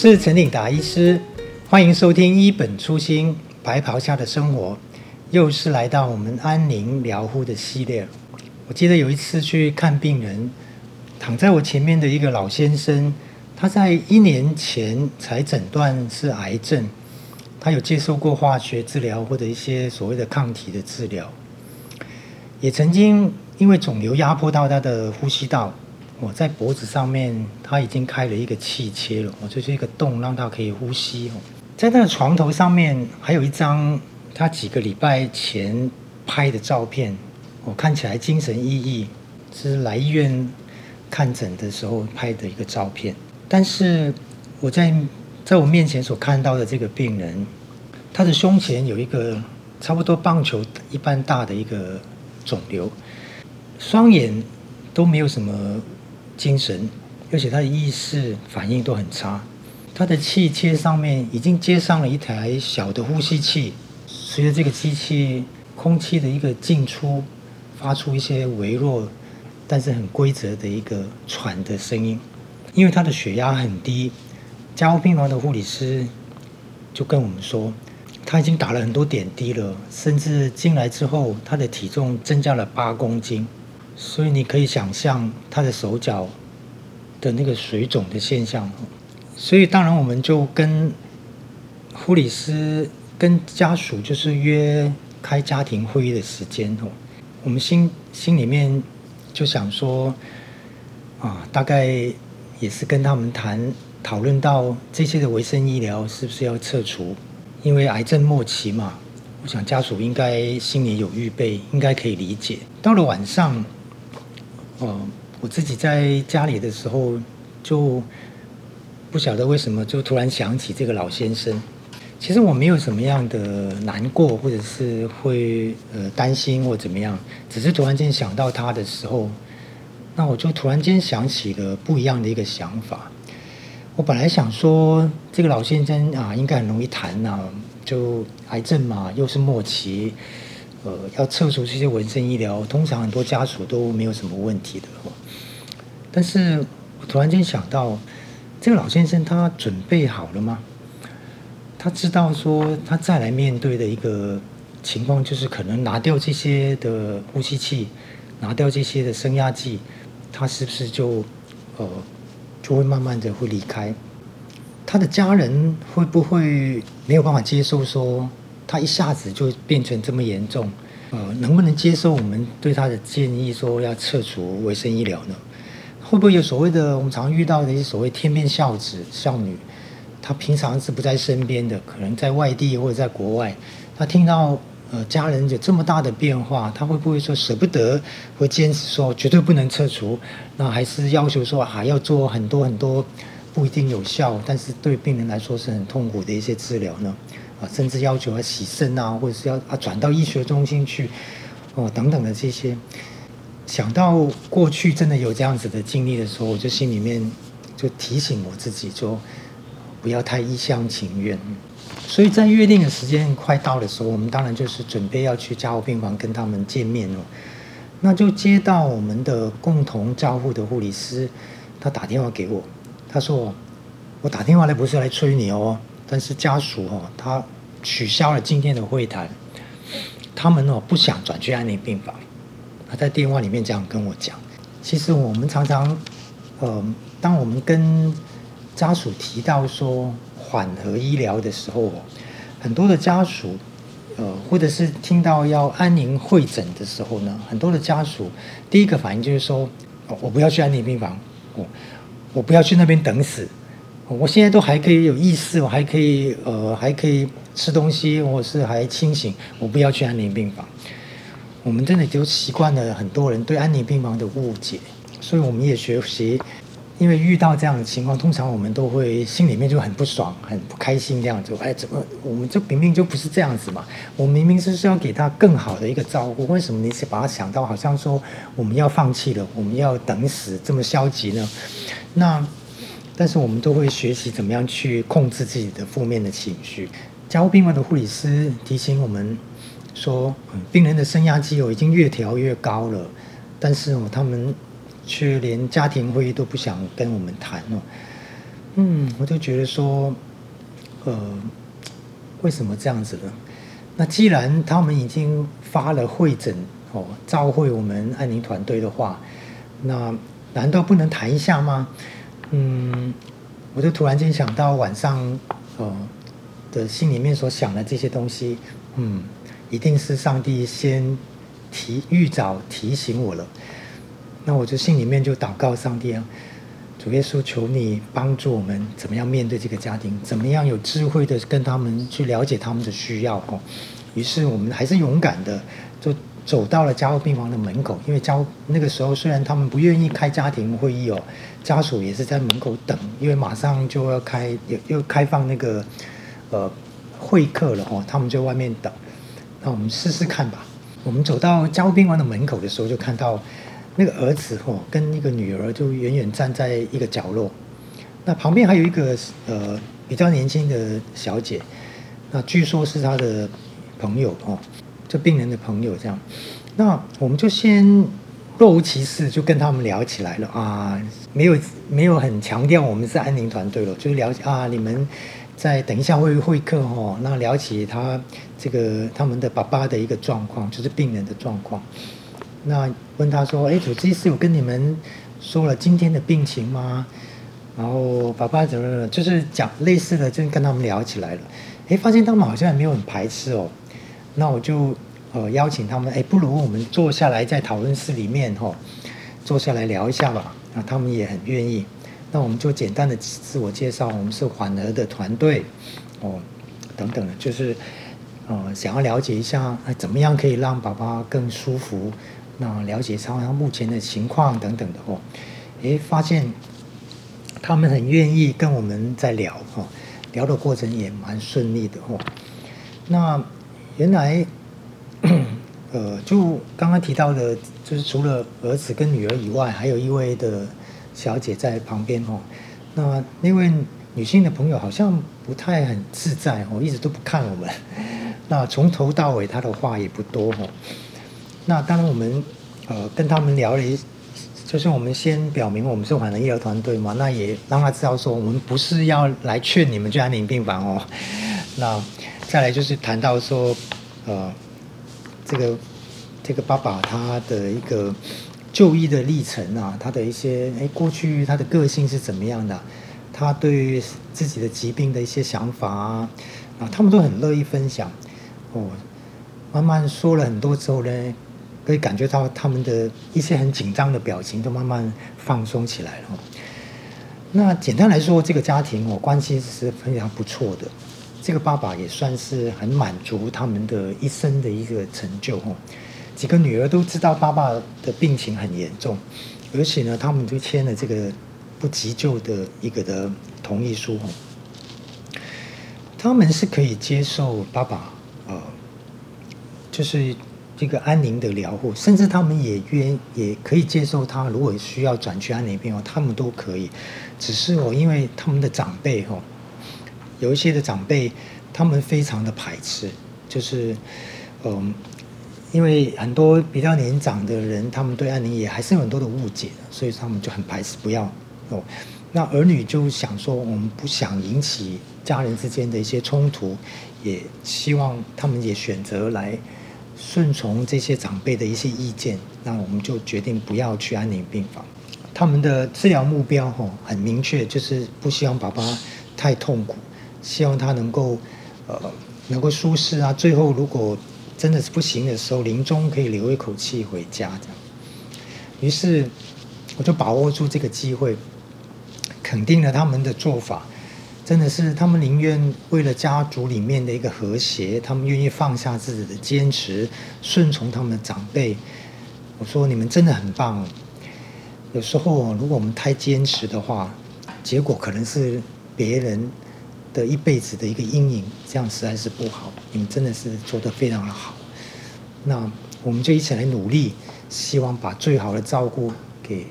是陈鼎达医师，欢迎收听《一本初心白袍下的生活》，又是来到我们安宁疗护的系列。我记得有一次去看病人，躺在我前面的一个老先生，他在一年前才诊断是癌症，他有接受过化学治疗或者一些所谓的抗体的治疗，也曾经因为肿瘤压迫到他的呼吸道。我在脖子上面，他已经开了一个气切了，我就是一个洞，让他可以呼吸。哦在他的床头上面，还有一张他几个礼拜前拍的照片，我看起来精神奕奕，是来医院看诊的时候拍的一个照片。但是我在在我面前所看到的这个病人，他的胸前有一个差不多棒球一般大的一个肿瘤，双眼都没有什么。精神，而且他的意识反应都很差。他的气切上面已经接上了一台小的呼吸器，随着这个机器空气的一个进出，发出一些微弱但是很规则的一个喘的声音。因为他的血压很低，加护病房的护理师就跟我们说，他已经打了很多点滴了，甚至进来之后，他的体重增加了八公斤。所以你可以想象他的手脚的那个水肿的现象，所以当然我们就跟护理师跟家属就是约开家庭会议的时间哦，我们心心里面就想说啊，大概也是跟他们谈讨论到这些的维生医疗是不是要撤除，因为癌症末期嘛，我想家属应该心里有预备，应该可以理解。到了晚上。哦，我自己在家里的时候，就不晓得为什么就突然想起这个老先生。其实我没有什么样的难过，或者是会呃担心或怎么样，只是突然间想到他的时候，那我就突然间想起了不一样的一个想法。我本来想说，这个老先生啊，应该很容易谈呐，就癌症嘛，又是末期。呃，要撤除这些纹身医疗，通常很多家属都没有什么问题的。但是我突然间想到，这个老先生他准备好了吗？他知道说他再来面对的一个情况，就是可能拿掉这些的呼吸器，拿掉这些的升压剂，他是不是就呃就会慢慢的会离开？他的家人会不会没有办法接受说？他一下子就变成这么严重，呃，能不能接受我们对他的建议，说要撤除维生医疗呢？会不会有所谓的我们常遇到的一些所谓天边孝子孝女，他平常是不在身边的，可能在外地或者在国外，他听到呃家人有这么大的变化，他会不会说舍不得，会坚持说绝对不能撤除？那还是要求说还要做很多很多不一定有效，但是对病人来说是很痛苦的一些治疗呢？啊，甚至要求要洗肾啊，或者是要啊转到医学中心去，哦等等的这些，想到过去真的有这样子的经历的时候，我就心里面就提醒我自己说，不要太一厢情愿。所以在约定的时间快到的时候，我们当然就是准备要去加护病房跟他们见面了。那就接到我们的共同照护的护理师，他打电话给我，他说我打电话来不是来催你哦。但是家属哦，他取消了今天的会谈，他们哦不想转去安宁病房。他在电话里面这样跟我讲。其实我们常常，呃，当我们跟家属提到说缓和医疗的时候哦，很多的家属，呃，或者是听到要安宁会诊的时候呢，很多的家属第一个反应就是说，我不要去安宁病房，我我不要去那边等死。我现在都还可以有意识，我还可以呃，还可以吃东西，或是还清醒。我不要去安宁病房。我们真的就习惯了很多人对安宁病房的误解，所以我们也学习。因为遇到这样的情况，通常我们都会心里面就很不爽、很不开心，这样子。哎，怎么我们就明明就不是这样子嘛？我明明是需要给他更好的一个照顾，为什么你是把他想到好像说我们要放弃了，我们要等死，这么消极呢？那。但是我们都会学习怎么样去控制自己的负面的情绪。加护病房的护理师提醒我们说，病人的升压机已经越调越高了，但是哦，他们却连家庭会议都不想跟我们谈哦。嗯，我就觉得说，呃，为什么这样子呢？那既然他们已经发了会诊哦，召会我们安宁团队的话，那难道不能谈一下吗？嗯，我就突然间想到晚上，呃，的心里面所想的这些东西，嗯，一定是上帝先提预早提醒我了。那我就心里面就祷告上帝啊。主耶稣，求你帮助我们怎么样面对这个家庭，怎么样有智慧的跟他们去了解他们的需要哦。于是我们还是勇敢的就走到了加护病房的门口，因为加那个时候虽然他们不愿意开家庭会议哦，家属也是在门口等，因为马上就要开又又开放那个呃会客了哦，他们就外面等。那我们试试看吧。我们走到加护病房的门口的时候，就看到。那个儿子哦，跟那个女儿就远远站在一个角落，那旁边还有一个呃比较年轻的小姐，那据说是他的朋友哦，这病人的朋友这样，那我们就先若无其事就跟他们聊起来了啊，没有没有很强调我们是安宁团队了，就是聊起啊，你们再等一下会会客哦，那聊起他这个他们的爸爸的一个状况，就是病人的状况。那问他说：“哎，主治医师有跟你们说了今天的病情吗？”然后爸爸怎么就是讲类似的，就跟他们聊起来了。哎，发现他们好像也没有很排斥哦。那我就呃邀请他们，哎，不如我们坐下来在讨论室里面哈、哦，坐下来聊一下吧。他们也很愿意。那我们就简单的自我介绍，我们是缓和的团队哦，等等的，就是呃想要了解一下，怎么样可以让爸爸更舒服。那了解他目前的情况等等的哦，诶，发现他们很愿意跟我们在聊哦，聊的过程也蛮顺利的哦。那原来，呃，就刚刚提到的，就是除了儿子跟女儿以外，还有一位的小姐在旁边哦。那那位女性的朋友好像不太很自在哦，一直都不看我们。那从头到尾她的话也不多哦。那当然，我们呃跟他们聊了一，就是我们先表明我们是缓和医疗团队嘛，那也让他知道说我们不是要来劝你们去安宁病房哦。那再来就是谈到说，呃，这个这个爸爸他的一个就医的历程啊，他的一些哎过去他的个性是怎么样的，他对于自己的疾病的一些想法啊，啊，他们都很乐意分享哦。慢慢说了很多之后呢。可以感觉到他们的一些很紧张的表情都慢慢放松起来了。那简单来说，这个家庭哦，关系是非常不错的。这个爸爸也算是很满足他们的一生的一个成就哦。几个女儿都知道爸爸的病情很严重，而且呢，他们就签了这个不急救的一个的同意书哦。他们是可以接受爸爸呃，就是。这个安宁的疗护，甚至他们也愿也可以接受他，如果需要转去安宁病房，他们都可以。只是我因为他们的长辈哈，有一些的长辈，他们非常的排斥，就是嗯，因为很多比较年长的人，他们对安宁也还是有很多的误解，所以他们就很排斥，不要哦。那儿女就想说，我们不想引起家人之间的一些冲突，也希望他们也选择来。顺从这些长辈的一些意见，那我们就决定不要去安宁病房。他们的治疗目标吼很明确，就是不希望爸爸太痛苦，希望他能够呃能够舒适啊。最后如果真的是不行的时候，临终可以留一口气回家这样。于是我就把握住这个机会，肯定了他们的做法。真的是，他们宁愿为了家族里面的一个和谐，他们愿意放下自己的坚持，顺从他们的长辈。我说你们真的很棒。有时候如果我们太坚持的话，结果可能是别人的一辈子的一个阴影，这样实在是不好。你们真的是做得非常的好。那我们就一起来努力，希望把最好的照顾给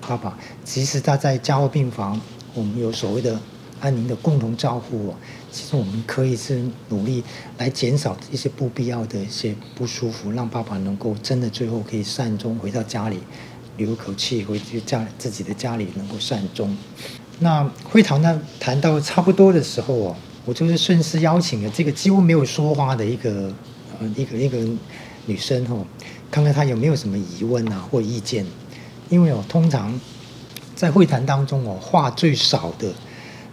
爸爸。即使他在加护病房，我们有所谓的。安宁的共同照顾，其实我们可以是努力来减少一些不必要的一些不舒服，让爸爸能够真的最后可以善终回到家里，留口气回去家自己的家里能够善终。那会谈呢谈到差不多的时候哦，我就是顺势邀请了这个几乎没有说话的一个呃一个一个女生哦，看看她有没有什么疑问啊或意见，因为哦通常在会谈当中哦话最少的，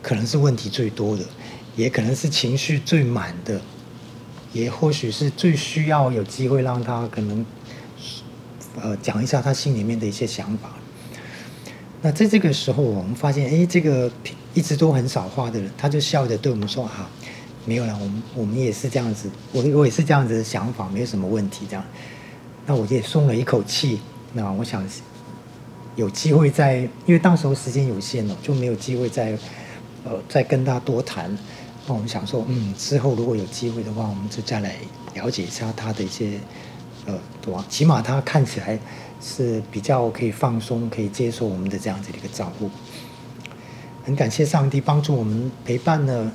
可能是问题最多的，也可能是情绪最满的，也或许是最需要有机会让她可能呃讲一下她心里面的一些想法。那在这个时候，我们发现，哎，这个一直都很少话的人，他就笑着对我们说：“啊，没有了，我们我们也是这样子，我我也是这样子的想法，没有什么问题。”这样，那我也松了一口气。那我想有机会再，因为当时候时间有限了，就没有机会再呃再跟他多谈。那我们想说，嗯，之后如果有机会的话，我们就再来了解一下他的一些呃，对吧？起码他看起来。是比较可以放松、可以接受我们的这样子的一个照顾。很感谢上帝帮助我们陪伴了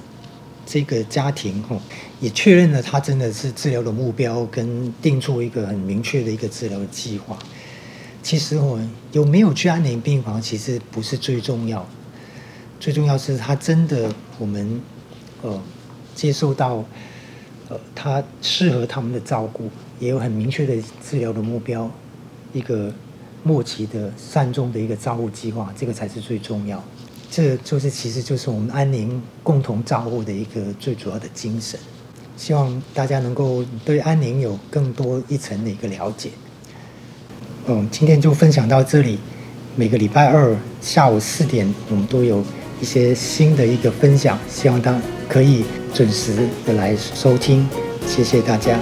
这个家庭，吼，也确认了他真的是治疗的目标，跟定出一个很明确的一个治疗计划。其实我有没有去安宁病房，其实不是最重要，最重要是他真的我们呃接受到呃他适合他们的照顾，也有很明确的治疗的目标。一个末期的善终的一个照护计划，这个才是最重要。这就是其实就是我们安宁共同照护的一个最主要的精神。希望大家能够对安宁有更多一层的一个了解。嗯，今天就分享到这里。每个礼拜二下午四点，我们都有一些新的一个分享，希望大家可以准时的来收听。谢谢大家。